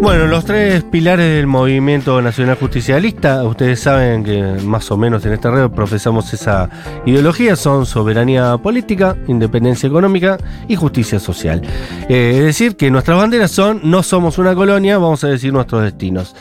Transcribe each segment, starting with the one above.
Bueno, los tres pilares del movimiento nacional justicialista, ustedes saben que más o menos en esta red profesamos esa ideología, son soberanía política, independencia económica y justicia social. Eh, es decir, que nuestras banderas son no somos una colonia, vamos a decir nuestros destinos.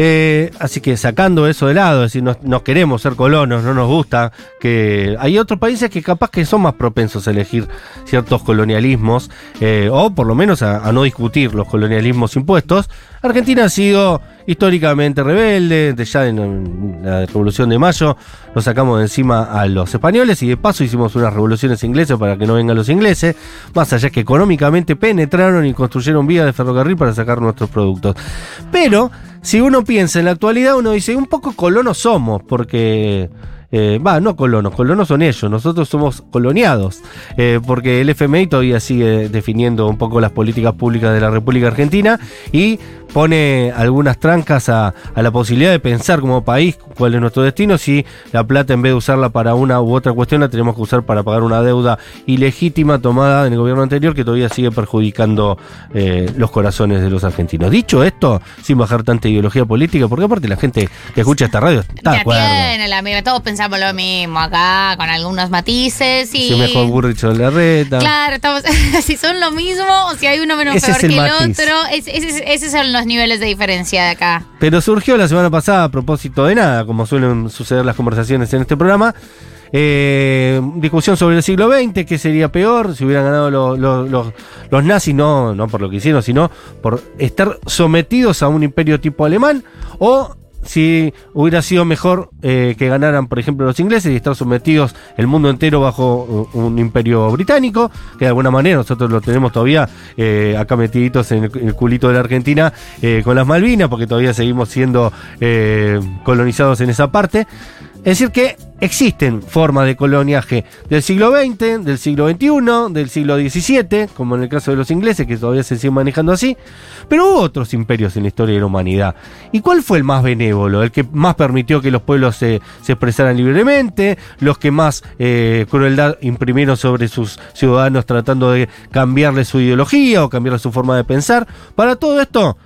Eh, así que sacando eso de lado, es decir, no, queremos ser colonos, no nos gusta, que hay otros países que capaz que son más propensos a elegir ciertos colonialismos, eh, o por lo menos a, no discutir los colonialismos impuestos. Argentina ha sido históricamente rebelde, de ya en la Revolución de Mayo nos sacamos de encima a los españoles y de paso hicimos unas revoluciones inglesas para que no vengan los ingleses, más allá que económicamente penetraron y construyeron vías de ferrocarril para sacar nuestros productos. Pero si uno piensa en la actualidad, uno dice, un poco colonos somos, porque... Eh, va, no colonos, colonos son ellos, nosotros somos coloniados, eh, porque el FMI todavía sigue definiendo un poco las políticas públicas de la República Argentina y pone algunas trancas a, la posibilidad de pensar como país cuál es nuestro destino, si la plata en vez de usarla para una u otra cuestión la tenemos que usar para pagar una deuda ilegítima tomada en el gobierno anterior que todavía sigue perjudicando eh, los corazones de los argentinos. Dicho esto, sin bajar tanta ideología política, porque aparte la gente que escucha esta radio está de acuerdo. Pensamos lo mismo acá, con algunos matices y... Si mejor Burrich o reta Claro, estamos, si son lo mismo o si hay uno menos peor que el, otro, ese, es el los niveles de diferencia de acá. Pero surgió la semana pasada a propósito de nada, como suelen suceder las conversaciones en este programa. Eh, discusión sobre el siglo XX, qué sería peor si hubieran ganado los nazis, no, no por lo que hicieron, sino por estar sometidos a un imperio tipo alemán, o si hubiera sido mejor eh, que ganaran, por ejemplo, los ingleses y estar sometidos el mundo entero bajo un imperio británico, que de alguna manera nosotros lo tenemos todavía eh, acá metiditos en el, culito de la Argentina eh, con las Malvinas, porque todavía seguimos siendo colonizados en esa parte. Es decir, que existen formas de coloniaje del siglo XX, del siglo XXI, del siglo XVII, como en el caso de los ingleses, que todavía se siguen manejando así, pero hubo otros imperios en la historia de la humanidad. ¿Y cuál fue el más benévolo? El que más permitió que los pueblos se, expresaran libremente, los que más eh, crueldad imprimieron sobre sus ciudadanos tratando de cambiarle su ideología o cambiarle su forma de pensar. Para todo esto,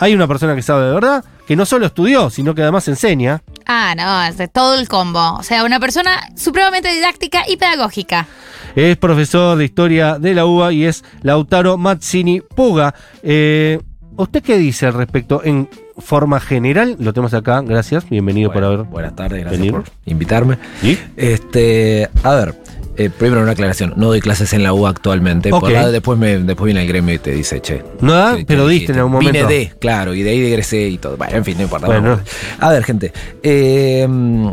hay una persona que sabe de verdad, que no solo estudió, sino que además enseña. Ah, no, es de todo el combo. O sea, una persona supremamente didáctica y pedagógica. Es profesor de historia de la UBA y es Lautaro Mazzini Puga. Eh, ¿Usted qué dice al respecto en forma general? Lo tenemos acá, gracias, bienvenido por haber. Buenas tardes, gracias por invitarme. ¿Sí? Este, a ver, eh, primero una aclaración, no doy clases en la U actualmente. después, me, después viene el gremio y te dice, che. No pero diste en algún momento. Vine de, claro, y de ahí egresé y todo. Bueno, en fin, no importa. A ver, gente. Em,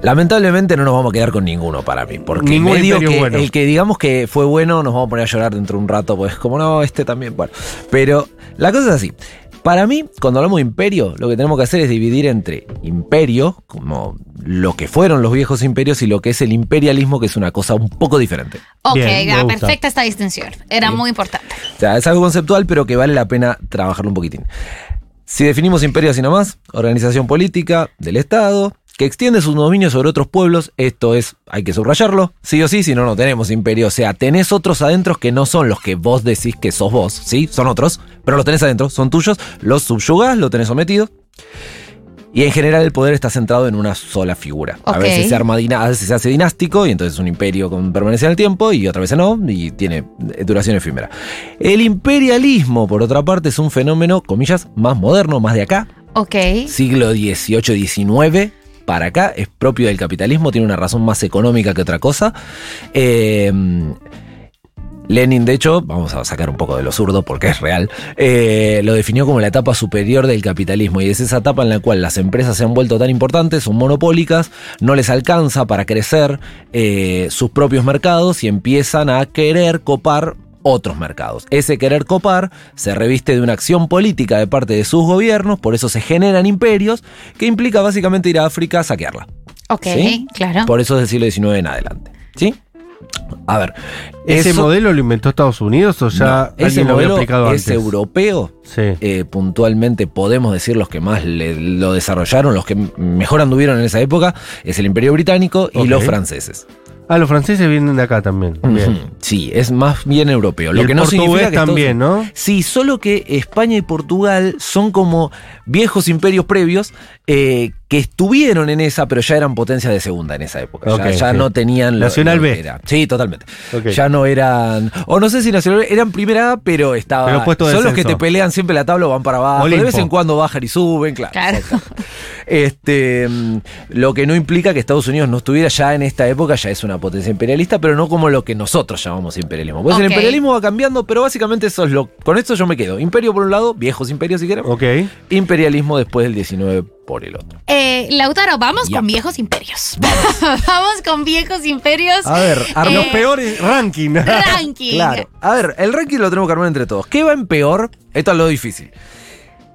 lamentablemente no nos vamos a quedar con ninguno para mí. Porque medio que el que digamos que fue bueno nos vamos a poner a llorar dentro de un rato, pues como no, este también. Bueno, pero la cosa es así. Para mí, cuando hablamos de imperio, lo que tenemos que hacer es dividir entre imperio, como lo que fueron los viejos imperios, y lo que es el imperialismo, que es una cosa un poco diferente. Ok, perfecta esta distinción. Era muy importante. O sea, es algo conceptual, pero que vale la pena trabajarlo un poquitín. Si definimos imperio así nomás, organización política del Estado, que extiende su dominio sobre otros pueblos, esto es, hay que subrayarlo, sí o sí, si no, no tenemos imperio. O sea, tenés otros adentros que no son los que vos decís que sos vos, ¿sí? Son otros, pero los tenés adentro, son tuyos, los subyugás, lo tenés sometido. Y en general el poder está centrado en una sola figura. A veces se arma a veces se hace dinástico y entonces es un imperio con permanencia en el tiempo y otra vez no y tiene duración efímera. El imperialismo, por otra parte, es un fenómeno, comillas, más moderno, más de acá. Ok. Siglo XVIII, XIX para acá, es propio del capitalismo, tiene una razón más económica que otra cosa. Eh, Lenin, de hecho, vamos a sacar un poco de lo zurdo porque es real, eh, lo definió como la etapa superior del capitalismo y es esa etapa en la cual las empresas se han vuelto tan importantes, son monopólicas, no les alcanza para crecer eh, sus propios mercados y empiezan a querer copar otros mercados. Ese querer copar se reviste de una acción política de parte de sus gobiernos, por eso se generan imperios, que implica básicamente ir a África a saquearla. Ok, claro. Por eso es del siglo XIX en adelante. ¿Sí? A ver. ¿Ese modelo lo inventó Estados Unidos o ya ese modelo es europeo? Sí. Eh, puntualmente podemos decir los que más lo desarrollaron, los que mejor anduvieron en esa época, es el Imperio Británico y los franceses. Ah, los franceses vienen de acá también. Bien. Sí, es más bien europeo. Y Lo el que no significa que también, todos- ¿no? Sí, solo que España y Portugal son como viejos imperios previos eh, que estuvieron en esa, pero ya eran potencias de segunda en esa época. Ya- Ok, ya sí. no tenían lo- Nacional lo que B. era. Sí, totalmente. Ya no eran. O no sé si Nacional B, eran primera A, pero estaba. Pero puesto de son los que te pelean siempre la tabla o van para abajo. De vez en cuando bajan y suben, claro. Claro. Este, mm, lo que no implica que Estados Unidos no estuviera ya en esta época, ya es una potencia imperialista, pero no como lo que nosotros llamamos imperialismo. Pues el imperialismo va cambiando, pero básicamente eso es lo. Con esto yo me quedo. Imperio por un lado, viejos imperios si queremos. Ok. Imperialismo después del 19 por el otro. Eh, Lautaro, vamos con viejos imperios. Vamos, con viejos imperios. A ver, Eh, Los peores ranking. ranking. Claro. A ver, el ranking lo tenemos que armar entre todos. ¿Qué va en peor? Esto es lo difícil.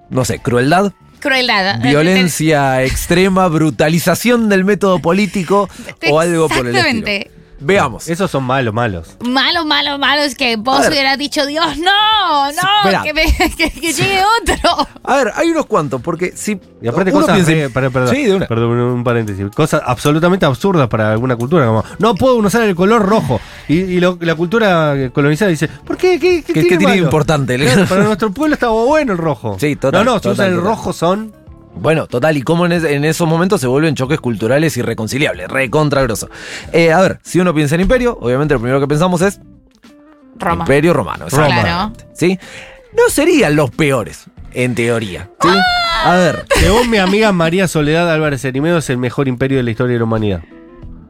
No sé, crueldad, Crueldad. violencia extrema, brutalización del método político o algo por el estilo. Exactamente. Veamos. Esos son malos, malos. Malo, malo, malo es que vos hubieras dicho, Dios, no, no, que, me- que- que llegue otro. A ver, hay unos cuantos, porque si. Y aparte uno cosas, piensa perdón, perdón, Sí, de una. perdón, un paréntesis, cosas absolutamente absurdas para alguna cultura, como no puedo usar el color rojo. Y, y lo- la cultura colonizada dice, ¿por qué? ¿Qué, qué ¿Qué- qué tiene malo? importante? Claro, para nuestro pueblo estaba bueno el rojo. Sí, total, No, no, si total, usan el total. rojo son... Bueno, total, y cómo en, es- en esos momentos se vuelven choques culturales irreconciliables, recontra grosso. Eh, a ver, si uno piensa en imperio, obviamente lo primero que pensamos es Roma. imperio romano. Roma. exactamente, ¿Sí? No serían los peores, en teoría. ¿sí? A ver, Según mi amiga María Soledad Álvarez Erimedo, es el mejor imperio de la historia de la humanidad.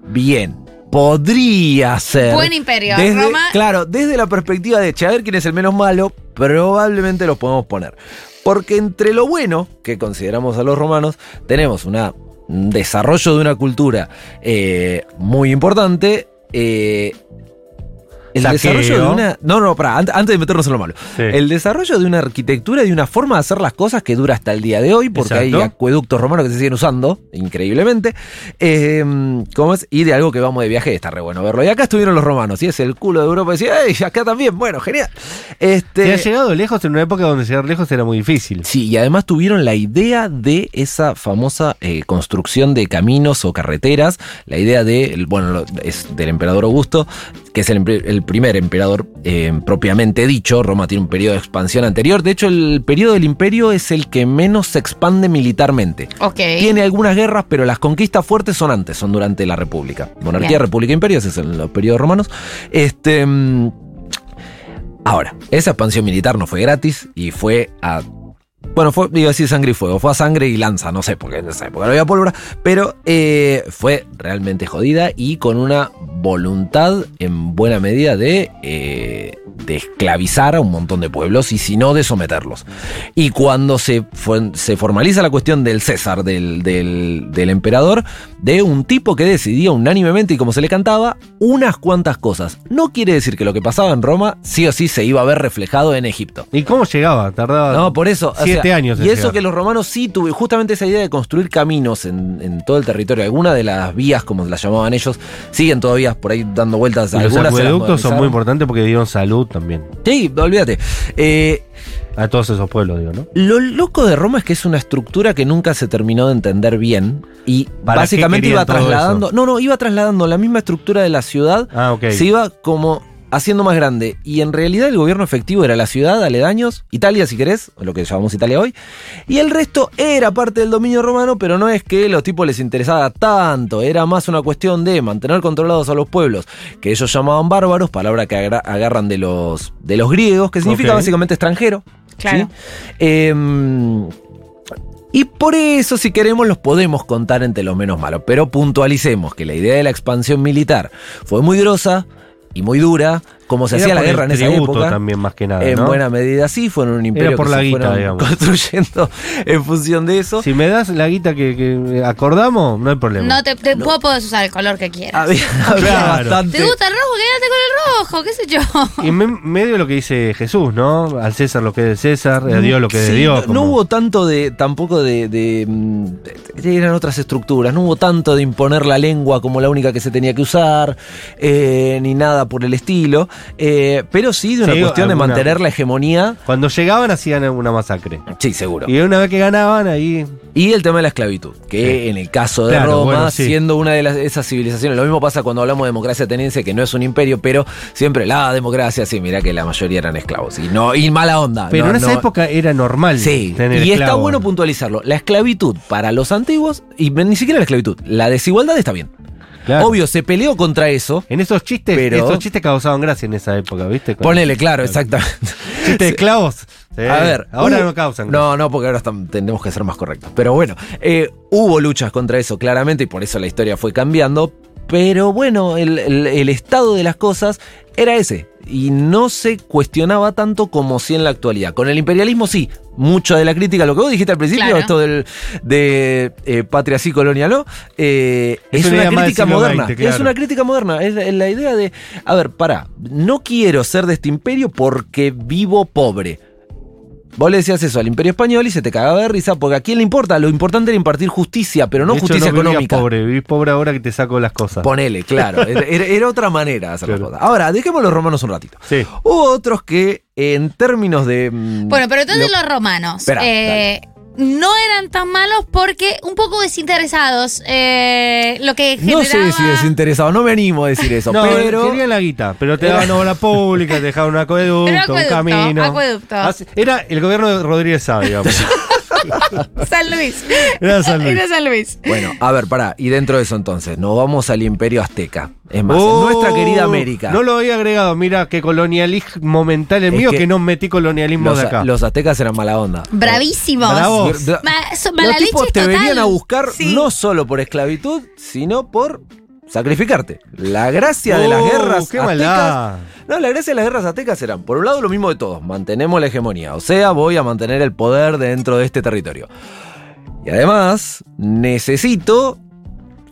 bien. Podría ser. Buen imperio. Desde- Roma. Claro, desde la perspectiva de, che, a ver quién es el menos malo, probablemente lo podemos poner. Porque entre lo bueno que consideramos a los romanos, tenemos una, un desarrollo de una cultura eh, muy importante. eh, el Saqueo. desarrollo de una. No, no, pará, ant- antes de meternos en lo malo. Sí. El desarrollo de una arquitectura y de una forma de hacer las cosas que dura hasta el día de hoy, porque hay acueductos romanos que se siguen usando, increíblemente. Eh, ¿Cómo es? Y de algo que vamos de viaje, está re bueno verlo. Y acá estuvieron los romanos, y es el culo de Europa. Y decía, ¡ey! Acá también, bueno, genial. Este, Se ha llegado lejos en una época donde llegar lejos era muy difícil. Sí, y además tuvieron la idea de esa famosa eh, construcción de caminos o carreteras, la idea de, bueno, es del emperador Augusto, que es el primer emperador eh, propiamente dicho. Roma tiene un periodo de expansión anterior. De hecho, el periodo del imperio es el que menos se expande militarmente. Tiene algunas guerras, pero las conquistas fuertes son antes, son durante la República. Monarquía, Bien. República, Imperio, ese es en los periodos romanos. Este. mm, Ahora, esa expansión militar no fue gratis y fue a. Bueno, fue, iba a decir sangre y fuego, fue a sangre y lanza, no sé, porque en esa época no había pólvora, pero eh, fue realmente jodida y con una voluntad en buena medida de, eh, de esclavizar a un montón de pueblos y si no de someterlos. Y cuando se, fue- se formaliza la cuestión del César, del, del, del emperador, de un tipo que decidía unánimemente y como se le cantaba, unas cuantas cosas. No quiere decir que lo que pasaba en Roma sí o sí se iba a ver reflejado en Egipto. ¿Y cómo llegaba? Tardaba No, por eso. Siete sea, años. Y eso que los romanos sí tuvieron, justamente esa idea de construir caminos en, en todo el territorio. Algunas de las vías, como las llamaban ellos, siguen todavía por ahí dando vueltas. Y los Algunas las acueductos son muy importantes porque dieron salud también. Sí, olvídate. Eh, A todos esos pueblos, digo, ¿no? Lo loco de Roma es que es una estructura que nunca se terminó de entender bien y ¿Para básicamente iba trasladando, no, no, iba trasladando la misma estructura de la ciudad, Ah, ok. se iba como haciendo más grande y en realidad el gobierno efectivo era la ciudad, aledaños, Italia si querés, lo que llamamos Italia hoy, y el resto era parte del dominio romano, pero no es que a los tipos les interesaba tanto, era más una cuestión de mantener controlados a los pueblos que ellos llamaban bárbaros, palabra que agarran de los de los griegos, que significa básicamente extranjero. Claro. ¿sí? Em, y por eso, si queremos, los podemos contar entre los menos malos. Pero puntualicemos que la idea de la expansión militar fue muy grosa y muy dura, como se hacía la guerra en esa época. también, más que nada, En ¿no? buena medida sí, fueron un imperio por que la se guita, digamos. construyendo en función de eso. Si me das la guita que, que acordamos, no hay problema. No te, te puedo, puedes usar el color que quieras. Había, había Claro. bastante. ¿Te gusta el rojo? Quédate con el rojo, qué sé yo. Y me- medio de lo que dice Jesús, ¿no? Al César lo que es de César, a Dios lo que es de Dios. no, no hubo tanto de, tampoco de, de, mm, de- eran otras estructuras, no hubo tanto de imponer la lengua como la única que se tenía que usar, eh, ni nada por el estilo. Eh, pero sí de una Sí, cuestión de mantener la hegemonía. Cuando llegaban hacían una masacre. Sí, seguro. Y una vez que ganaban, ahí. Y el tema de la esclavitud, que en el caso de Claro, Roma, bueno, sí. siendo una de las, esas civilizaciones, lo mismo pasa cuando hablamos de democracia ateniense, que no es un imperio, pero siempre la democracia, sí, mira que la mayoría eran esclavos. Y no, y mala onda. Pero no, en esa no. época era normal. Sí, tener y está bueno puntualizarlo. La esclavitud para los antiguos, y ni siquiera la esclavitud, la desigualdad está bien. Claro. Obvio, se peleó contra eso. En esos chistes, Pero- esos chistes causaban gracia en esa época, ¿viste? Con- Ponele, claro, exactamente. Chistes de esclavos. Sí. A ver, Ahora hubo- no causan gracia. No, no, porque ahora están- tenemos que ser más correctos. Pero bueno, eh, hubo luchas contra eso, claramente, y por eso la historia fue cambiando. Pero bueno, el, el- el estado de las cosas era ese. Y no se cuestionaba tanto como si en la actualidad. Con el imperialismo sí, mucho de la crítica, lo que vos dijiste al principio, Claro. esto del, de eh, patria sí, colonia no, eh, Es es, una crítica moderna. Es una crítica moderna. Es la, es la idea de, a ver, pará, no quiero ser de este imperio porque vivo pobre. Vos le decías eso al imperio español y se te cagaba de risa porque a quién le importa. Lo importante era impartir justicia, pero no De hecho, justicia económica. pobre, vivís pobre ahora que te saco las cosas. Ponele, claro. Era, otra manera de hacer Claro. las cosas. Ahora, dejemos los romanos un ratito. Sí. Hubo otros que, en términos de. mm, Bueno, pero entonces lo- los romanos Espera, eh, no eran tan malos porque un poco desinteresados. eh, lo que No generaba... sé si desinteresado, no me animo a decir eso, No, pero. querían la guita, pero te daban obra pública, te dejaban un acueducto, Pero un acueducto, camino. acueducto. Era el gobierno de Rodríguez Sá, digamos. San Luis. Era San Luis. Era San Luis. Bueno, a ver, pará. Y dentro de eso entonces, nos vamos al imperio azteca. Es más, Oh, en nuestra querida América. No lo había agregado, mira, que colonialismo mental el Es mío que que, no metí colonialismo los, de acá. los aztecas eran mala onda. Bravísimos. Ma- so- Los tipos leche te total. venían a buscar Sí. no solo por esclavitud, sino por sacrificarte. La gracia de las Oh, guerras qué aztecas. maldad. No, la gracia de las guerras aztecas eran, por un lado, lo mismo de todos, mantenemos la hegemonía, o sea, voy a mantener el poder dentro de este territorio. Y además, necesito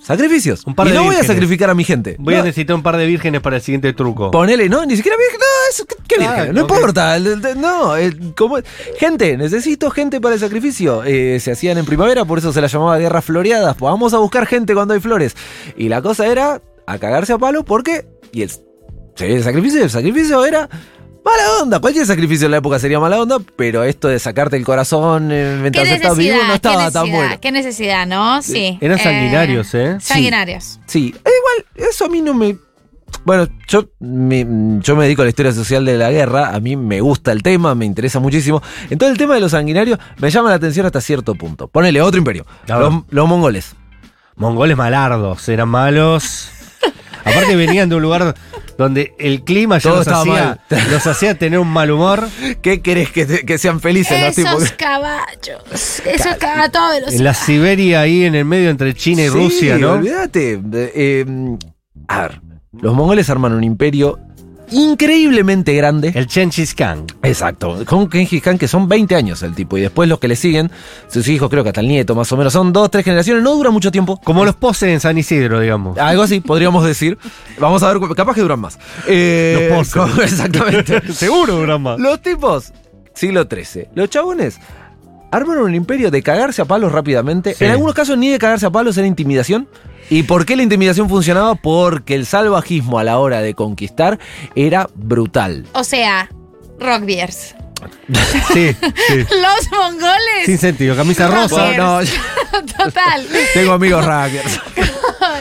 sacrificios. Un par y de no voy a sacrificar a mi gente. Voy No, a necesitar un par de vírgenes para el siguiente truco. Ponele, no, ni siquiera virgen, no, eso, ¿qué, qué Ah? No importa, no, como- gente, necesito gente para el sacrificio. Eh, se hacían en primavera, por eso se las llamaba guerras floreadas. Pues vamos a buscar gente cuando hay flores. Y la cosa era a cagarse a palo porque, y el, el sacrificio, el sacrificio era mala onda. Cualquier sacrificio en la época sería mala onda, pero esto de sacarte el corazón eh, ¿Qué mientras estás vivo no ¿Qué estaba tan bueno. ¿Qué necesidad, no? Sí. Eran sanguinarios, ¿eh? Sí. Sanguinarios. Sí, e igual, eso a mí no me. Bueno, yo me, yo me dedico a la historia social de la guerra, a mí me gusta el tema, me interesa muchísimo. Entonces el tema de los sanguinarios me llama la atención hasta cierto punto. Ponele otro imperio, los mongoles. Mongoles malardos, eran malos. Aparte venían de un lugar donde el clima ya Todo los estaba hacía, mal. los hacía tener un mal humor. ¿Qué querés que, te- que sean felices los Esos tipos? caballos. Esos caballos a toda velocidad. En la Siberia ahí en el medio entre China y Sí, Rusia, ¿no? Olvídate. Eh, a ver, los mongoles arman un imperio increíblemente grande. El Genghis Khan. Exacto, con Genghis Khan que son 20 años el tipo y después los que le siguen, sus hijos creo que hasta el nieto más o menos, son dos, tres generaciones, no dura mucho tiempo. Como los poses en San Isidro, digamos. Algo así, podríamos decir. Vamos a ver, capaz que duran más. Eh, Los poses. Exactamente. Seguro duran más. Los tipos, siglo XIII. Los chabones armaron un imperio de cagarse a palos rápidamente. Sí. En algunos casos ni de cagarse a palos era intimidación. ¿Y por qué la intimidación funcionaba? Porque el salvajismo a la hora de conquistar era brutal. O sea, rockbeers. Sí, sí. Los mongoles. Sin sentido. Camisa rosa. No, no, Total. tengo amigos rackers.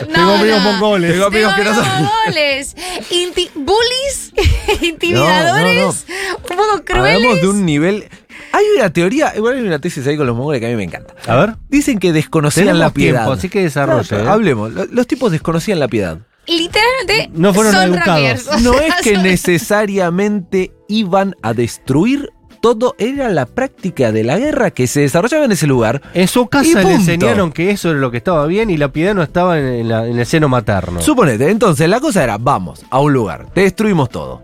No, Tengo amigos no. mongoles. Tengo amigos que no Tengo son- mongoles. Inti- bullies. Intimidadores. Un poco crueles. Hablamos de un nivel. Hay una teoría, igual hay una tesis ahí con los mongoles que a mí me encanta. A ver. Dicen que desconocían Tenemos la piedad. tiempo, así que desarrolle, Claro, ¿eh? Hablemos. Lo- Los tipos desconocían la piedad. Literalmente No fueron son educados. No sea, es que son- necesariamente iban a destruir todo, era la práctica de la guerra que se desarrollaba en ese lugar. En su casa le enseñaron que eso era lo que estaba bien y la piedad no estaba en, en la- en el seno materno. Suponete, entonces la cosa era, vamos a un lugar, destruimos todo.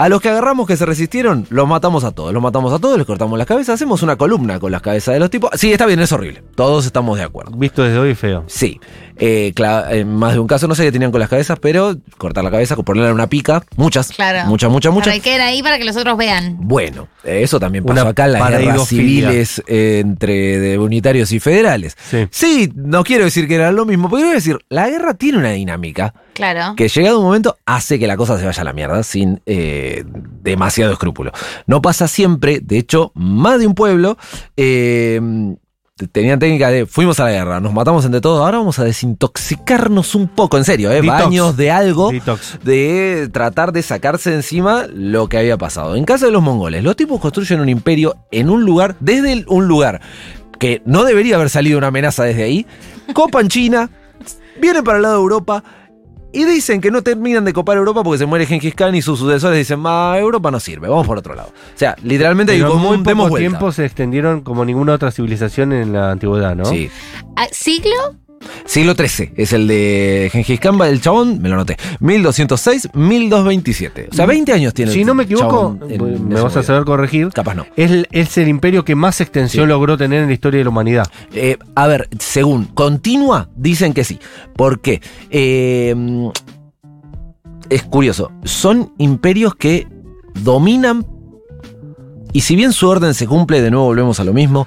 A los que agarramos que se resistieron, los matamos a todos. Los matamos a todos, les cortamos las cabezas, hacemos una columna con las cabezas de los tipos. Sí, está bien, es horrible. Todos estamos de acuerdo. Visto desde hoy feo. Sí. Eh, en más de un caso no sé qué tenían con las cabezas, pero cortar la cabeza, ponerla en una pica, muchas. Claro. Muchas, muchas, muchas. Para que queden ahí para que los otros vean. Bueno, eso también pasó acá en las guerras civiles eh, entre unitarios y federales. Sí. sí, no quiero decir que era lo mismo, pero quiero decir, la guerra tiene una dinámica. Claro. Que llegado un momento hace que la cosa se vaya a la mierda sin eh, demasiado escrúpulo. No pasa siempre, de hecho, más de un pueblo tenían técnica de fuimos a la guerra, nos matamos entre todos, ahora vamos a desintoxicarnos un poco, en serio, ¿eh? baños de algo, de tratar de sacarse encima lo que había pasado. En caso de los mongoles, los tipos construyen un imperio en un lugar, desde un lugar que no debería haber salido una amenaza desde ahí, copan China, vienen para el lado de Europa, y dicen que no terminan de copar Europa porque se muere Genghis Khan y sus sucesores dicen, ma, Europa no sirve, vamos por otro lado. O sea, literalmente Pero muy poco tiempo se extendieron como ninguna otra civilización en la antigüedad, ¿no? Sí. Ah, ¿Siglo? Siglo XIII es el de Gengis Khan, el chabón, me lo noté, 1206, 1227. O sea, 20 años tiene. Si no me equivoco, me vas a saber corregir. Capaz no. Es, es el imperio que más extensión logró tener en la historia de la humanidad. Eh, a ver, según continua, dicen que sí. ¿Por qué? Eh, es curioso. Son imperios que dominan y si bien su orden se cumple, de nuevo volvemos a lo mismo.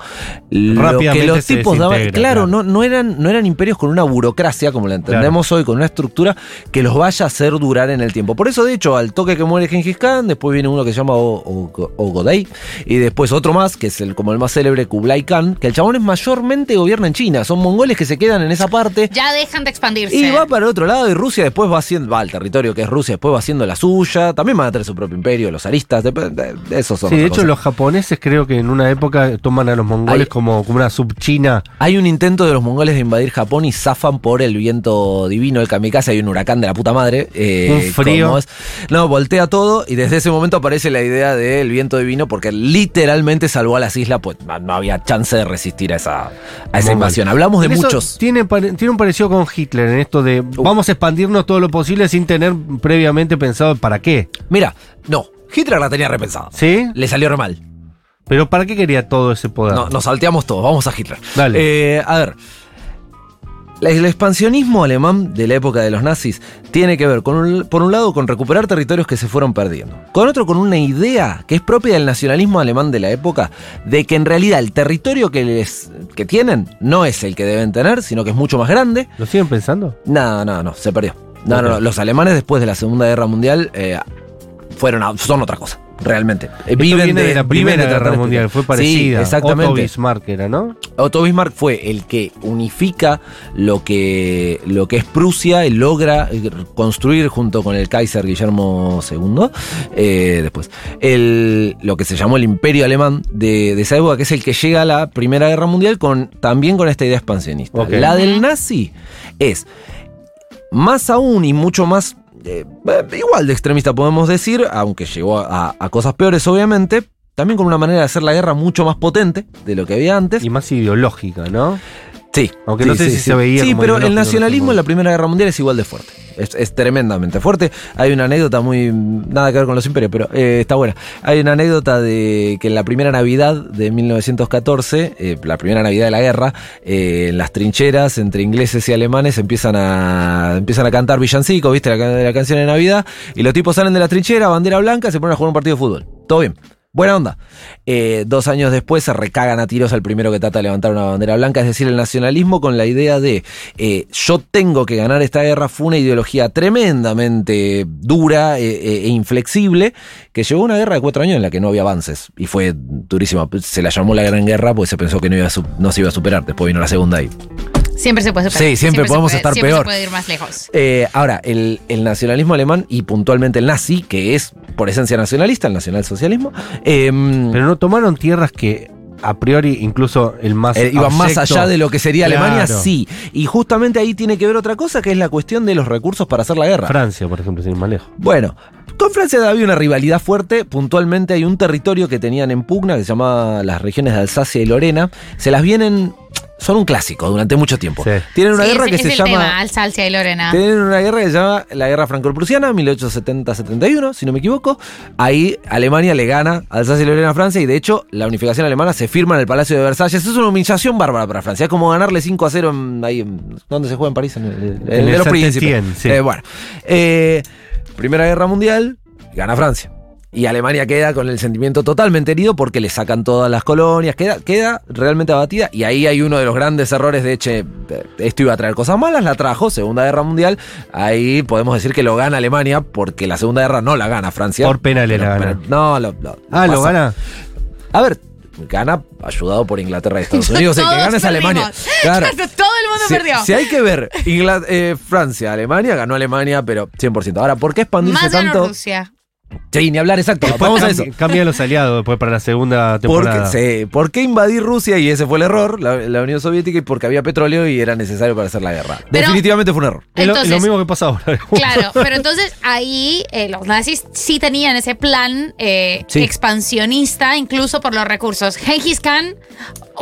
Lo que los tipos daban. Claro, No, no, eran, no eran imperios con una burocracia, como la entendemos hoy, con una estructura que los vaya a hacer durar en el tiempo. Por eso, de hecho, al toque que muere Gengis Khan, después viene uno que se llama Ogodei, y después otro más, que es el, como el más célebre, Kublai Khan, que el chabón es mayormente gobierna en China. Son mongoles que se quedan en esa parte. Ya dejan de expandirse. Y va para el otro lado, y Rusia después va haciendo, va al territorio que es Rusia, después va haciendo la suya. También van a tener su propio imperio, los aristas, de, esos son. Sí, de hecho, los japoneses creo que en una época toman a los mongoles como, como, una subchina. Hay un intento de los mongoles de invadir Japón y zafan por el viento divino, el kamikaze, hay un huracán de la puta madre. Eh, un frío. no, voltea todo y desde ese momento aparece la idea del viento divino porque literalmente salvó a las islas, pues no había chance de resistir a esa, a esa invasión. Hablamos de muchos. Tiene, tiene un parecido con Hitler en esto de uh. vamos a expandirnos todo lo posible sin tener previamente pensado para qué. Mira, no, Hitler la tenía repensada. ¿Sí? Le salió re mal. ¿Pero para qué quería todo ese poder? No, nos salteamos todos, vamos a Hitler. Dale. Eh, a ver. El expansionismo alemán de la época de los nazis tiene que ver, con por un lado, con recuperar territorios que se fueron perdiendo. Con otro, con una idea que es propia del nacionalismo alemán de la época, de que en realidad el territorio que, les, que tienen no es el que deben tener, sino que es mucho más grande. ¿Lo siguen pensando? No, no, no, se perdió. No, no, no, los alemanes después de la Segunda Guerra Mundial eh, fueron son otra cosa realmente. viven de, la Primera Guerra Mundial, fue parecida. Sí, exactamente. Otto Bismarck era, ¿no? Otto Bismarck fue el que unifica lo que, lo que es Prusia y logra construir junto con el Kaiser Guillermo II, eh, después, el, lo que se llamó el Imperio Alemán de, esa época, que es el que llega a la Primera Guerra Mundial con, también con esta idea expansionista. La del nazi es más aún y mucho más eh, igual de extremista podemos decir, aunque llegó a, cosas peores obviamente, también con una manera de hacer la guerra mucho más potente de lo que había antes. Y más ideológica, ¿no? Sí. Aunque no sé si se veía. Sí, pero el nacionalismo en la Primera Guerra Mundial es igual de fuerte. Es, tremendamente fuerte. Hay una anécdota muy. Nada que ver con los imperios, pero eh, está buena. Hay una anécdota de que en la primera Navidad de 1914, eh, la primera Navidad de la guerra, eh, en las trincheras entre ingleses y alemanes empiezan a, empiezan a cantar villancicos, ¿viste? La, la canción de Navidad. Y los tipos salen de la trinchera, bandera blanca, se ponen a jugar un partido de fútbol. Todo bien. Buena onda. Eh, dos años después se recagan a tiros al primero que trata de levantar una bandera blanca, es decir, el nacionalismo con la idea de eh, yo tengo que ganar esta guerra fue una ideología tremendamente dura eh, e inflexible que llevó a una guerra de cuatro años en la que no había avances y fue durísima. Se la llamó la Gran Guerra porque se pensó que no, no se iba a superar. Después vino la segunda ahí. Siempre se puede superar. Sí, siempre, podemos estar siempre peor. Se puede ir más lejos. ahora, el, el nacionalismo alemán y puntualmente el nazi, que es por esencia nacionalista, el nacionalsocialismo. Em, Pero no tomaron tierras que a priori incluso el más eh, iban más allá de lo que sería Alemania, sí. Y justamente ahí tiene que ver otra cosa, que es la cuestión de los recursos para hacer la guerra. Francia, por ejemplo, sin ir más lejos. Bueno, con Francia había una rivalidad fuerte. Puntualmente hay un territorio que tenían en pugna que se llamaba las regiones de Alsacia y Lorena. Se las vienen son un clásico durante mucho tiempo. Tienen una guerra que se llama. Alsacia y Lorena. Tienen una guerra que se llama la Guerra Franco-Prusiana, 1870-71, si no me equivoco. Ahí Alemania le gana a Alsacia y Lorena a Francia y de hecho la unificación alemana se firma en el Palacio de Versalles. Es una humillación bárbara para Francia. Es como ganarle 5 a 0 en, ahí. ¿Dónde se juega en París? En el, en el, los eh, bueno. Eh, Primera Guerra Mundial, gana Francia. Y Alemania queda con el sentimiento totalmente herido porque le sacan todas las colonias, queda, queda realmente abatida. Y ahí hay uno de los grandes errores de, hecho, esto iba a traer cosas malas, la trajo, Segunda Guerra Mundial. Ahí podemos decir que lo gana Alemania porque la Segunda Guerra no la gana Francia. Por penales la gana. no, lo, ah, lo gana. A ver, gana ayudado por Inglaterra y Estados Unidos. el que gana es Alemania. Claro. Todo el mundo perdió. Si hay que ver eh, Francia, Alemania, ganó Alemania, pero 100%. Ahora, ¿por qué expandirse Más tanto? Rusia. Sí, ni hablar, exacto. Vamos a eso. Cambia los aliados después para la segunda temporada. sí, ¿Por qué invadir Rusia? Y ese fue el error, la, Unión Soviética, y porque había petróleo y era necesario para hacer la guerra. Definitivamente fue un error. es, lo, mismo que pasa ahora. Claro, pero entonces ahí eh, los nazis sí tenían ese plan eh, expansionista, incluso por los recursos. Genghis Khan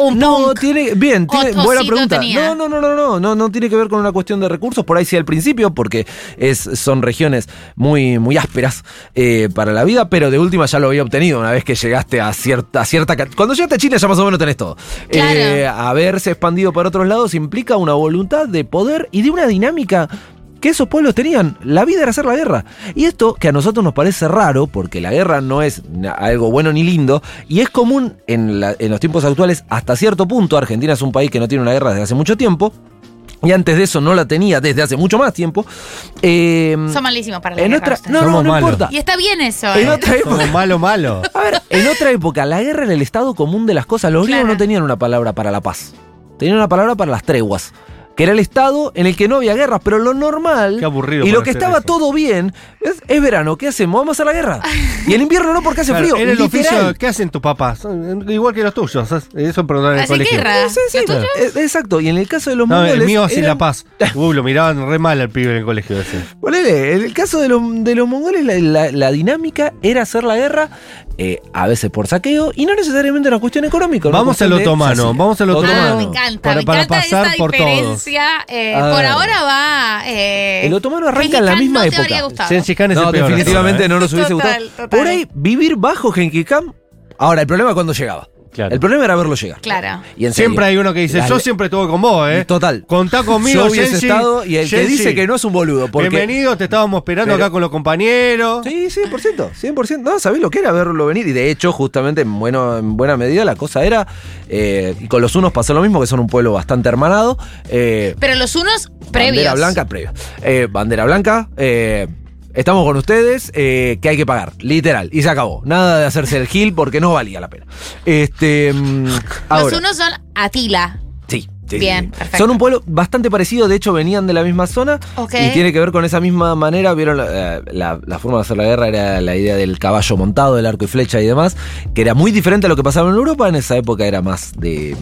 un no, tiene. Bien, tiene, buena pregunta. No, no, no, no, no, no, no tiene que ver con una cuestión de recursos, por ahí sí al principio, porque es, son regiones muy, muy ásperas eh, para la vida, pero de última ya lo había obtenido una vez que llegaste a cierta. cierta cuando llegaste a Chile ya más o menos tenés todo. Eh, haberse expandido para otros lados implica una voluntad de poder y de una dinámica que esos pueblos tenían. La vida era hacer la guerra. Y esto que a nosotros nos parece raro, porque la guerra no es algo bueno ni lindo, y es común en, los tiempos actuales hasta cierto punto. Argentina es un país que no tiene una guerra desde hace mucho tiempo. Y antes de eso no la tenía desde hace mucho más tiempo. Eh, Son malísimos para la en guerra. Otra, no, no, no importa. Y está bien eso. En eh. otra época, malo, malo. A ver, en otra época, la guerra era el estado común de las cosas. Los griegos no tenían una palabra para la paz. Tenían una palabra para las treguas que era el estado en el que no había guerras, pero lo normal y lo que estaba todo bien es, verano, ¿qué hacemos? Vamos a la guerra. Y el invierno no porque hace frío. En el oficio, ¿qué hacen tus papás? Igual que los tuyos, eso perdón en el colegio. Guerra. Sí, sí, eh, Exacto, y en el caso de los no, El mío así la paz. Uy, lo miraban re mal al pibe en el colegio ese. Ponele, en el caso de, de los mongoles la, dinámica era hacer la guerra eh, a veces por saqueo y no necesariamente una cuestión económica. Vamos al otomano, vamos al otomano. me encanta, para, pasar por Eh, por ahora va. Eh, el otomano arranca en la misma época. Khan es no, definitivamente no nos hubiese gustado. Por ahí, vivir bajo Genghis Khan. Ahora, el problema es cuando llegaba. El problema era verlo llegar. Claro. Y siempre hay uno que dice, yo siempre estuve con vos, ¿eh? Total. Contá conmigo, Yo hubiese estado y el que dice que no es un boludo. Bienvenido, te estábamos esperando acá con los compañeros. Sí, 100%, 100%. No, sabés lo que era verlo venir. Y de hecho, justamente, en, bueno, en buena medida, la cosa era, eh, y con los unos pasó lo mismo, que son un pueblo bastante hermanado. Eh, Pero los unos previos. Bandera blanca, previo. Eh, bandera blanca, eh estamos con ustedes, eh, que hay que pagar, literal. Y se acabó. Nada de hacerse el gil porque no valía la pena. Este, mm, Los unos son Atila. Sí. Bien, perfecto. Son un pueblo bastante parecido, de hecho venían de la misma zona y tiene que ver con esa misma manera. Vieron la, la, forma de hacer la guerra era la idea del caballo montado, del arco y flecha y demás, que era muy diferente a lo que pasaba en Europa. En esa época era más de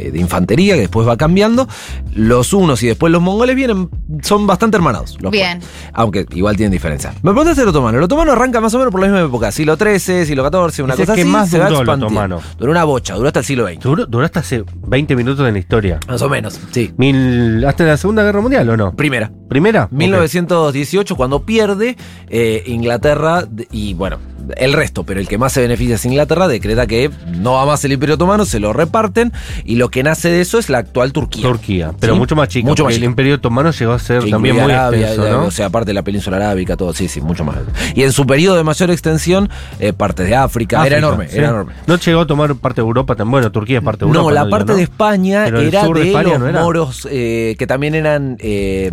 eh, de infantería, que después va cambiando. Los unos y después los mongoles vienen, son bastante hermanados. Bien. aunque igual tienen diferencia. Me preguntaste el otomano. El otomano arranca más o menos por la misma época. Siglo XIII, siglo XIV, una cosa que así. más duró el otomano? Duró una bocha, duró hasta el siglo XX. Duró, hasta hace 20 minutos en la historia. Más o menos, sí. ¿Hasta la Segunda Guerra Mundial o no? Primera. ¿Primera? 1918, cuando pierde eh, Inglaterra y bueno, el resto, pero el que más se beneficia es Inglaterra, decreta que no va más el Imperio Otomano, se lo reparten y lo que nace de eso es la actual Turquía. Turquía, pero mucho más chica. Mucho más El Imperio Otomano llegó a ser también muy extenso, ¿no? O sea, aparte de la península arábica, todo, sí, sí, mucho más. Y en su periodo de mayor extensión, eh, partes de África, era enorme, era enorme. No llegó a tomar parte de Europa, también, bueno, Turquía es parte de Europa. No, la parte de España era de, los moros eh, que también eran eh,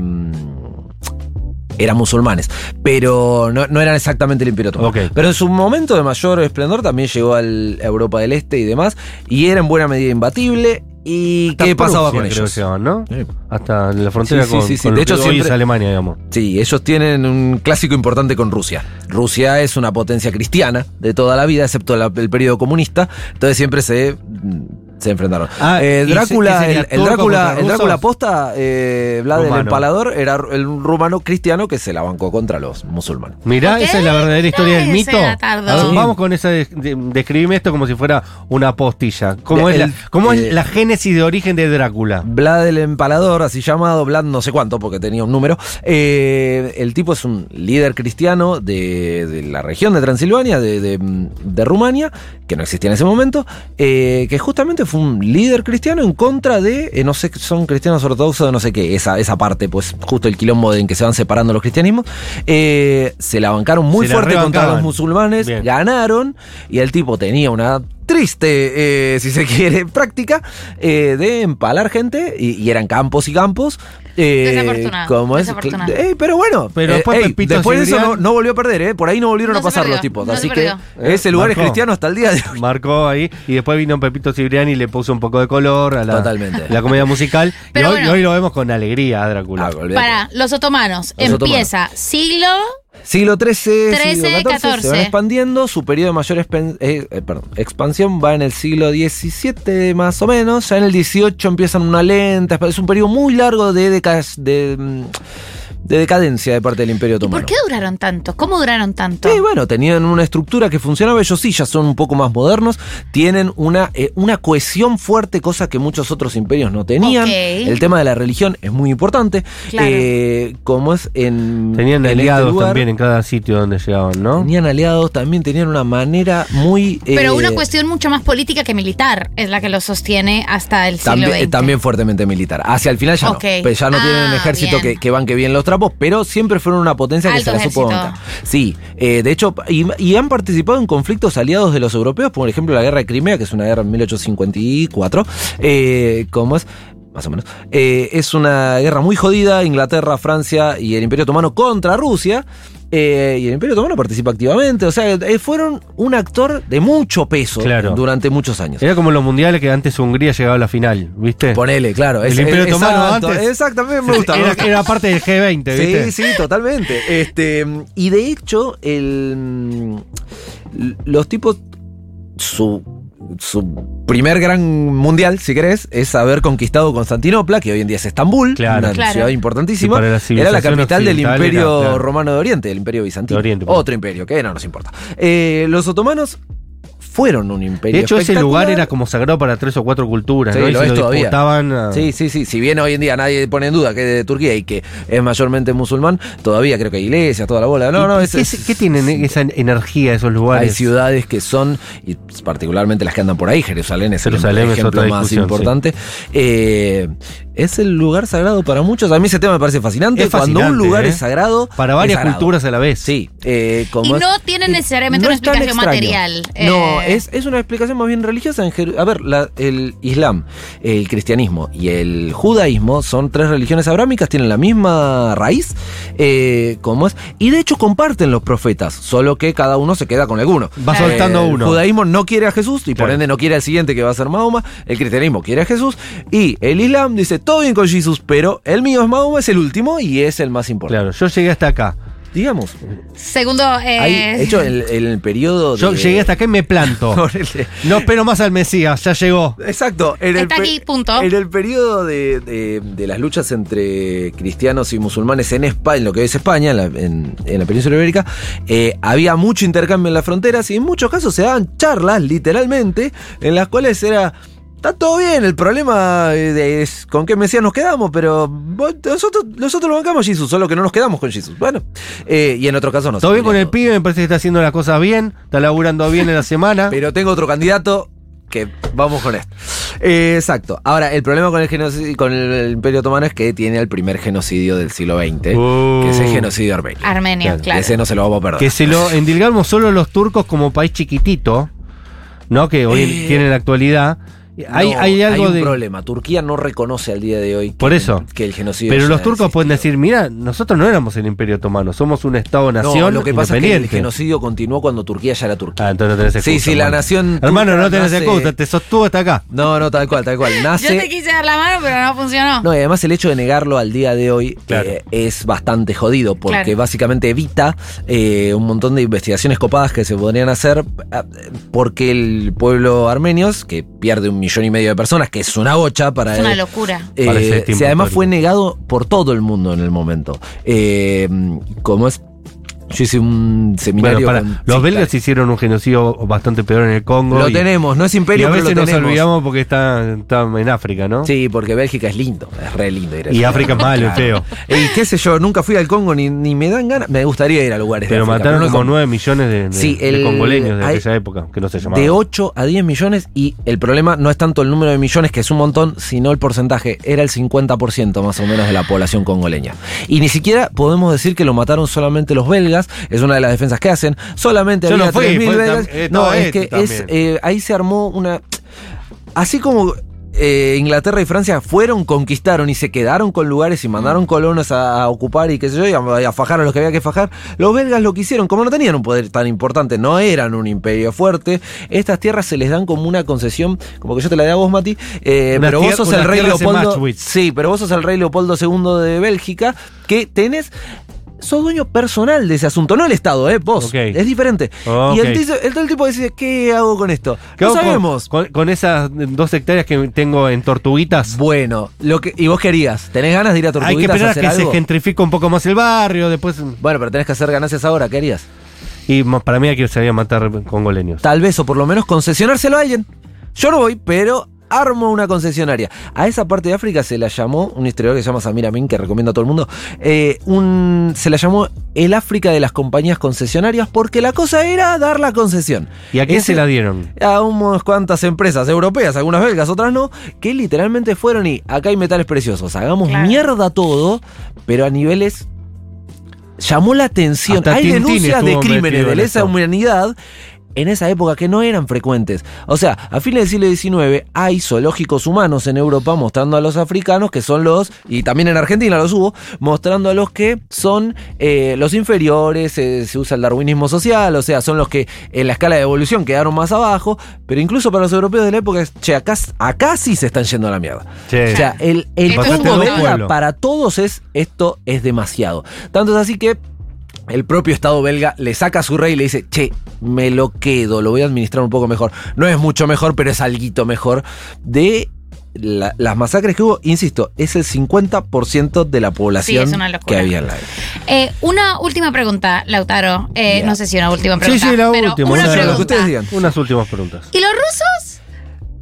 eran musulmanes, pero no, eran exactamente el Imperio Otomano. Pero en su momento de mayor esplendor también llegó a Europa del Este y demás, y era en buena medida imbatible. ¿Y qué pasaba con ellos? ¿no? Hasta la frontera con, de hecho, Alemania, digamos. Sí, ellos tienen un clásico importante con Rusia. Rusia es una potencia cristiana de toda la vida, excepto el periodo comunista. Entonces siempre se se enfrentaron. Ah, Eh, ¿y Drácula, se- el, el Drácula, contra el Drácula posta, eh, Vlad el Rumano. Empalador, era el rumano cristiano que se la bancó contra los musulmanes. Mirá, esa es la verdadera historia del mito. datardo. A ver, Sí. Vamos con esa. de- de- describime esto como si fuera una postilla. ¿Cómo, De- es, la, el- cómo es eh, la génesis de origen de Drácula? Vlad el Empalador, así llamado, Vlad no sé cuánto porque tenía un número. eh, el tipo es un líder cristiano de, de la región de Transilvania, de, de- de Rumania, que no existía en ese momento, eh, que justamente fue un líder cristiano en contra de, eh, no sé, son cristianos ortodoxos de no sé qué, esa, esa parte, pues justo el quilombo en que se van separando los cristianismos. eh, se la bancaron muy Se fuerte contra los musulmanes, Bien. ganaron y el tipo tenía una triste, eh, si se quiere, práctica eh, de empalar gente y, y eran campos y campos. Eh, Desafortunado, como es, desafortunado. pero bueno, Pero eh, después ey, Pepito después de eso Cibrián- no, no volvió a perder, ¿eh? por ahí no volvieron No a pasar perdió, los tipos. no así que ese lugar es cristiano hasta el día de hoy. Marcó ahí y después vino Pepito Cibriani y le puso un poco de color a la, Totalmente. la comedia musical. y, hoy, bueno. y hoy lo vemos con alegría Drácula. Ah. Para los otomanos, Los empieza siglo Siglo XIII, siglo 13, XIV, se van 14. expandiendo. Su periodo de mayor eh, eh, perdón, expansión va en el siglo XVII más o menos. Ya en el XVIII empiezan una lenta. Es un periodo muy largo de, deca- de, mm, de decadencia de parte del Imperio ¿Y Otomano. por qué duraron tanto? ¿Cómo duraron tanto? Sí, bueno, tenían una estructura que funcionaba, ellos sí, ya son un poco más modernos, tienen una, eh, una cohesión fuerte, cosa que muchos otros imperios no tenían. El tema de la religión es muy importante, Claro. eh, como es en... Tenían en este aliados lugar, también en cada sitio donde llegaban, ¿no? Tenían aliados, también tenían una manera muy... Pero eh, una cuestión mucho más política que militar es la que lo sostiene hasta el siglo También, XX. eh, también fuertemente militar. Hacia el final ya Ok. no. Pues ya no Ah, tienen un ejército bien. que, que banque bien los trapos, pero siempre fueron una potencia que se la supo bancar. Sí, eh, de hecho, y, y han participado en conflictos aliados de los europeos, por ejemplo la guerra de Crimea, que es una guerra en 1854, eh, como es más o menos. Eh, es una guerra muy jodida, Inglaterra, Francia y el Imperio Otomano contra Rusia. eh, y el Imperio Otomano participa activamente. O sea, eh, fueron un actor de mucho peso Claro. durante muchos años. Era como los mundiales que antes Hungría llegaba a la final, ¿viste? Ponele, claro. El Imperio Otomano exacto, antes. Exactamente, me gusta. Era, parte del G20, ¿viste? Sí, sí, totalmente. Este, y de hecho, el, los tipos, su, su primer gran mundial, si querés, es haber conquistado Constantinopla, que hoy en día es Estambul, Claro. una Claro. ciudad importantísima. Sí, para la era la capital del imperio era, claro. romano de Oriente, el imperio bizantino. De Oriente, pues. Otro imperio, que no nos importa. Eh, los otomanos fueron un imperio De hecho, ese lugar era como sagrado para tres o cuatro culturas, Sí, ¿no? Y lo se es lo todavía. disputaban a- Sí, sí, sí. Si bien hoy en día nadie pone en duda que es de Turquía y que es mayormente musulmán, todavía creo que hay iglesias, toda la bola. No, ¿Y no, qué, es, qué- es- qué tienen esa energía esos lugares? Hay ciudades que son, y particularmente las que andan por ahí, Jerusalén es Jerusalén el es ejemplo otra más importante. Eh, es el lugar sagrado para muchos. A mí ese tema me parece fascinante. Es Cuando un lugar ¿eh? es sagrado. Para varias sagrado. culturas a la vez. Sí. eh, como Y es- no tiene necesariamente no una explicación material. No, Eh, es, es una explicación más bien religiosa. En a ver, la- el Islam, el cristianismo y el judaísmo son tres religiones abrámicas, tienen la misma raíz, eh, como es, y de hecho comparten los profetas, solo que cada uno se queda con alguno. Va Claro. soltando El uno. judaísmo no quiere a Jesús y por ende no quiere al siguiente que va a ser Mahoma. El cristianismo quiere a Jesús y el Islam dice todo bien con Jesús, pero el mío es Mahoma, es el último y es el más importante. Claro, yo llegué hasta acá. Digamos, Segundo, eh, de hecho, el, el periodo de... Yo llegué hasta acá y me planto. No espero más al Mesías, ya llegó. Exacto. En el, Está pe- aquí, punto. en el periodo de, de- de las luchas entre cristianos y musulmanes en España, en lo que es España, en la, en- en la península ibérica, eh, había mucho intercambio en las fronteras y en muchos casos se daban charlas, literalmente, en las cuales era. Está todo bien, el problema eh, es con qué Mesías nos quedamos, pero nosotros, nosotros lo bancamos a Jesús, solo que no nos quedamos con Jesús. Bueno, eh, y en otro caso no. Todo bien con el pibe, me parece que está haciendo las cosas bien, está laburando bien en la semana. Pero tengo otro candidato que vamos con esto. Eh, exacto. Ahora, el problema con el genocidio, con el Imperio Otomano es que tiene el primer genocidio del siglo XX, Uh. que es el genocidio armenio. Armenio, Claro, claro. Ese no se lo vamos a perder. que se lo endilgamos solo los turcos como país chiquitito, ¿no? Que hoy Eh, tiene en la actualidad. Hay, No, hay algo un de. problema. Turquía no reconoce al día de hoy Por que, eso. que el genocidio. Pero los turcos pueden decir, mira, nosotros no éramos el Imperio Otomano, somos un Estado-nación No, lo que pasa es que el genocidio continuó cuando Turquía ya era Turquía. Ah, entonces no tenés excusa. Sí, sí, la hermano. nación Hermano, no tenés nace- excusa, te sostuvo hasta acá. No, no, tal cual, tal cual. Yo Nace. te quise dar la mano, pero no funcionó. No, y además el hecho de negarlo al día de hoy Claro. eh, es bastante jodido, porque Claro. básicamente evita eh, un montón de investigaciones copadas que se podrían hacer, eh, porque el pueblo armenio, que pierde un millón y medio de personas, que es una bocha para Es una locura. Eh, tiempo si además fue negado por todo el mundo en el momento. Eh, como es. Yo hice un Bueno, seminario. para, los belgas hicieron un genocidio bastante peor en el Congo. Lo y- tenemos, no es Y imperio, a pero veces lo nos tenemos. olvidamos porque está, está en África, ¿no? Sí, porque Bélgica es lindo, es re lindo ir Y allá. África es malo, es feo. Y qué sé yo, nunca fui al Congo ni, ni me dan ganas. Me gustaría ir a lugares Pero de África, mataron no como con- 9 millones de, de- Sí, de el- congoleños de hay- aquella época, que no se llamaban. De 8 a 10 millones y el problema no es tanto el número de millones, que es un montón, sino el porcentaje. Era el 50% más o menos de la población congoleña. Y ni siquiera podemos decir que lo mataron solamente los belgas, es una de las defensas que hacen. Solamente Yo había no fui, 3.000 fue belgas. tam- eh, no, es que es, también. eh, ahí se armó una... Así como eh, Inglaterra y Francia fueron, conquistaron y se quedaron con lugares y mandaron colonos a, a ocupar y qué sé yo, y a, y a fajar a los que había que fajar. Los belgas lo que hicieron, como no tenían un poder tan importante, no eran un imperio fuerte, estas tierras se les dan como una concesión, como que yo te la di a vos, Mati, eh, pero vos tier- sos el unas rey tierras en Leopoldo. Sí, pero vos sos el rey Leopoldo II de Bélgica, que tenés. Sos dueño personal de ese asunto, no el Estado, ¿eh? Vos. Es diferente. Y el, el, el tipo dice, ¿qué hago con esto? ¿Qué No con- sabemos. Con, con esas dos hectáreas que tengo en Tortuguitas. Bueno, lo que, y vos querías, ¿tenés ganas de ir a Hay que Tortuguitas a esperar a hacer que algo? se gentrifique un poco más el barrio, después... Bueno, pero tenés que hacer ganancias ahora, ¿qué harías? Y para mí hay que salir a matar congoleños. Tal vez, o por lo menos concesionárselo a alguien. Yo no voy, pero armo una concesionaria. A esa parte de África se la llamó, un historiador que se llama Samir Amin, que recomiendo a todo el mundo, eh, un, se la llamó el África de las compañías concesionarias porque la cosa era dar la concesión. ¿Y a quién Ese- se la dieron? a unas cuantas empresas europeas, algunas belgas, otras no, que literalmente fueron y acá hay metales preciosos, hagamos Claro. mierda todo, pero a niveles llamó la atención. Hasta hay Tintín denuncias de crímenes de lesa eso. humanidad en esa época que no eran frecuentes. O sea, a fines del siglo XIX hay zoológicos humanos en Europa mostrando a los africanos que son los, y también en Argentina los hubo, mostrando a los que son eh, los inferiores, eh, se usa el darwinismo social, o sea, son los que en la escala de evolución quedaron más abajo, pero incluso para los europeos de la época, che, acá, acá sí se están yendo a la mierda. Che. O sea, el, el belga pueblo. para todos es esto es demasiado. Tanto es así que el propio Estado belga le saca a su rey y le dice, che, me lo quedo, lo voy a administrar un poco mejor. No es mucho mejor, pero es alguito mejor. De la- las masacres que hubo, insisto, es el 50% de la población Sí, es una locura. que había en la época. Eh, una última pregunta, Lautaro. Eh. No sé si una última Sí, pregunta. sí, la pero última, Una una- Lo que pregunta. ustedes digan. Unas últimas preguntas. ¿Y los rusos?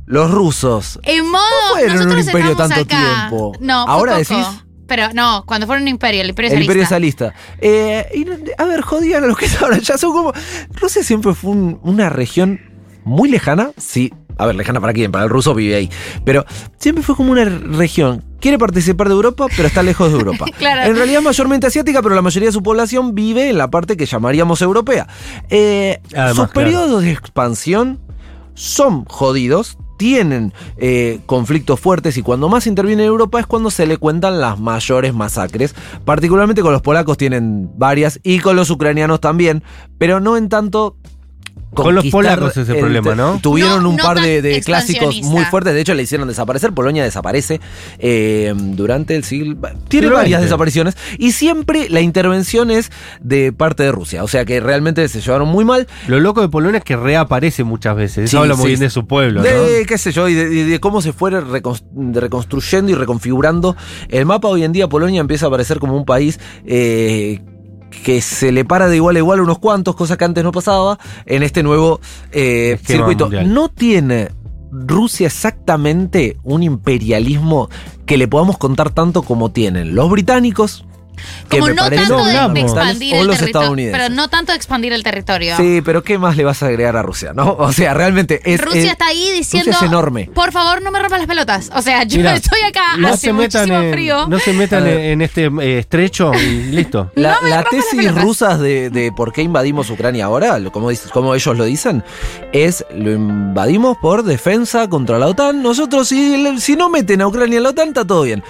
Los rusos. En modo. fueron un nosotros imperio estamos tanto acá. tiempo. No, Ahora poco. decís- Pero no, cuando fueron un imperio, el imperio El zarista. imperio salista. Eh, y, a ver, jodían a los que ahora ya son como. Rusia siempre fue un- una región muy lejana. Sí, a ver, lejana para quién, para el ruso vive ahí. Pero siempre fue como una región. Quiere participar de Europa, pero está lejos de Europa. Claro. En realidad mayormente asiática, pero la mayoría de su población vive en la parte que llamaríamos europea. Eh, Además, sus claro. periodos de expansión son jodidos, tienen eh, conflictos fuertes y cuando más interviene en Europa es cuando se le cuentan las mayores masacres. Particularmente con los polacos tienen varias y con los ucranianos también, pero no en tanto... Con los polacos ese el problema, ¿no? Tuvieron No, un no par de, clásicos muy fuertes, de hecho le hicieron desaparecer, Polonia desaparece eh, durante el siglo... Tiene varias desapariciones y siempre la intervención es de parte de Rusia, o sea que realmente se llevaron muy mal. Lo loco de Polonia es que reaparece muchas veces. Eso Sí, habla muy sí. bien de su pueblo, ¿no? De, qué sé yo, y de, cómo se fue recon- de reconstruyendo y reconfigurando el mapa. Hoy en día Polonia empieza a aparecer como un país eh, que se le para de igual a igual unos cuantos, cosa que antes no pasaba, en este nuevo eh, circuito. mundial. No tiene Rusia exactamente un imperialismo que le podamos contar tanto como tienen los británicos. Que Como me no parece tanto de, expandir o el los territorio. Pero no tanto de expandir el territorio. Sí, pero ¿qué más le vas a agregar a Rusia? ¿no? O sea, realmente es. Rusia es- está ahí diciendo. Rusia es enorme. Por favor, no me rompas las pelotas. O sea, yo Mirá, estoy acá, no hace se metan muchísimo en, frío. No se metan en, en este eh, estrecho y listo. La, No rompan tesis rusa de, de por qué invadimos Ucrania ahora, lo- como, dice- como ellos lo dicen, es lo invadimos por defensa contra la OTAN. Nosotros, si, si no meten a Ucrania en la OTAN, está todo bien.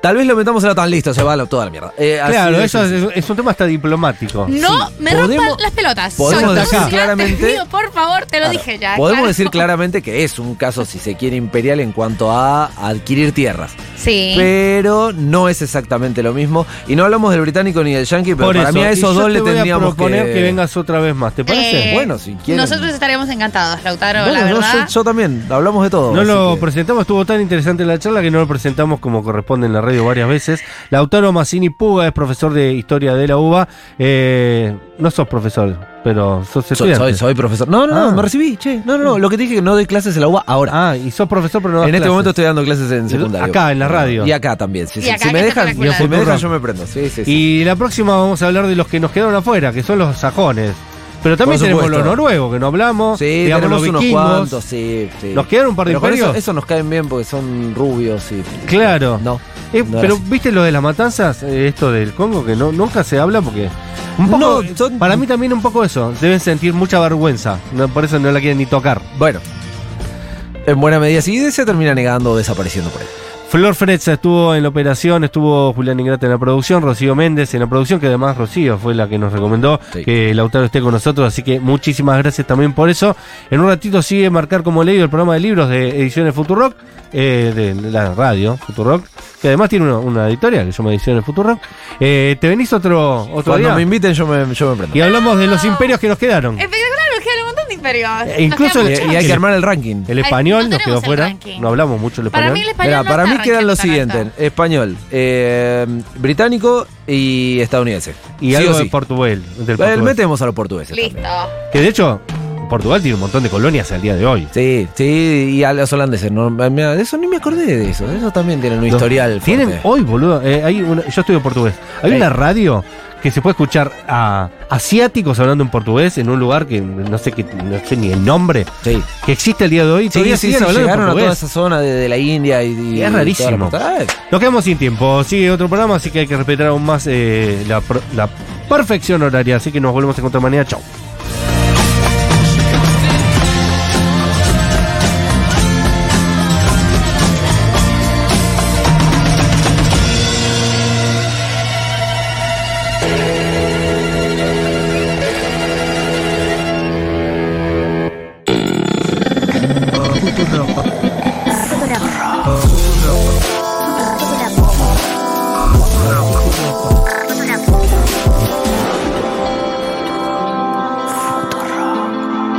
Tal vez lo metamos en la tan listo, se va a la- toda la mierda. Eh, Claro, eso es, es un tema hasta diplomático. No me rompan las pelotas. podemos Soy decir claramente- Te pido, por favor, te lo Claro, dije ya. Podemos claro. decir claramente que es un caso, si se quiere, imperial en cuanto a adquirir tierras. Sí. Pero no es exactamente lo mismo. Y no hablamos del británico ni del yankee, pero Por para eso, mí a esos dos le tendríamos proponer que... que... vengas otra vez más, ¿te parece? Eh, Bueno, si quieren. Nosotros estaríamos encantados, Lautaro, Bueno, la no, verdad. yo, yo también, hablamos de todo. No lo que- presentamos, estuvo tan interesante la charla que no lo presentamos como corresponde en la radio varias veces. Lautaro Massini Puga es profesor de historia de la UBA. Eh, no sos profesor, pero sos Soy, estudiante. soy, soy profesor. No, no, Ah. no, me recibí, che. No, no, no. Lo que te dije que no doy clases en la UBA ahora. Ah, y sos profesor, pero no das en este clases. momento estoy dando clases en secundario. Acá, en la radio. Y acá también. sí, Y sí. acá, si me dejan, si me yo me prendo. Sí, sí, sí. Y la próxima vamos a hablar de los que nos quedaron afuera, que son los sajones. Pero también tenemos los noruegos, que no hablamos. Sí, digamos, tenemos los unos vikingos. cuantos, sí, sí. ¿Nos quedaron un par de Pero imperios? Eso, eso nos caen bien porque son rubios y. Claro. No. Eh, no pero viste lo de las matanzas, Eh, esto del Congo, que no, nunca se habla porque... Un poco, No, son- Para mí también un poco eso, deben sentir mucha vergüenza, no, por eso no la quieren ni tocar. Bueno. En buena medida sí, se termina negando o desapareciendo por ahí. Flor Fretza estuvo en la operación, estuvo Julián Ingrata en la producción, Rocío Méndez en la producción, que además Rocío fue la que nos recomendó Sí. que Lautaro esté con nosotros, así que muchísimas gracias también por eso. En un ratito sigue Marcar como leído el programa de libros de Ediciones Futurock, eh, de la radio Futurock, que además tiene una, una editorial que se llama Ediciones Futurock. Eh, ¿Te venís otro, otro Cuando día? me inviten, yo me, yo me prendo. Y hablamos de los imperios que nos quedaron. Espectacular, nos quedan un montón de imperios. E Nos incluso el- Y, muchos. y hay que armar el ranking. El español no nos quedó tenemos el fuera, ranking. no hablamos mucho el Para español. mí el español Mira, no para está mí quedan los rankeado tan siguientes: alto. español, eh, británico y estadounidense. y Sí algo o sí. de Portugal. Del Eh, portugués. metemos a los portugueses. Listo. también. Que de hecho, Portugal tiene un montón de colonias al día de hoy. Sí, sí, y a los holandeses. No, mira, de eso ni me acordé de eso. Eso también tienen un Los- historial. Tienen fuerte. hoy, boludo. eh, hay una- yo estudio portugués. Hay Ey. una radio que se puede escuchar a asiáticos hablando en portugués en un lugar que no sé qué, no sé ni el nombre, Sí. que existe el día de hoy. Sí, Todavía sí, siguen hablando en llegaron a toda portugués. esa zona de, de la India y, y- Es y rarísimo. Ah, Nos quedamos sin tiempo. Sigue otro programa, así que hay que respetar aún más eh, la, la perfección horaria. Así que nos volvemos a encontrar mañana. Chau.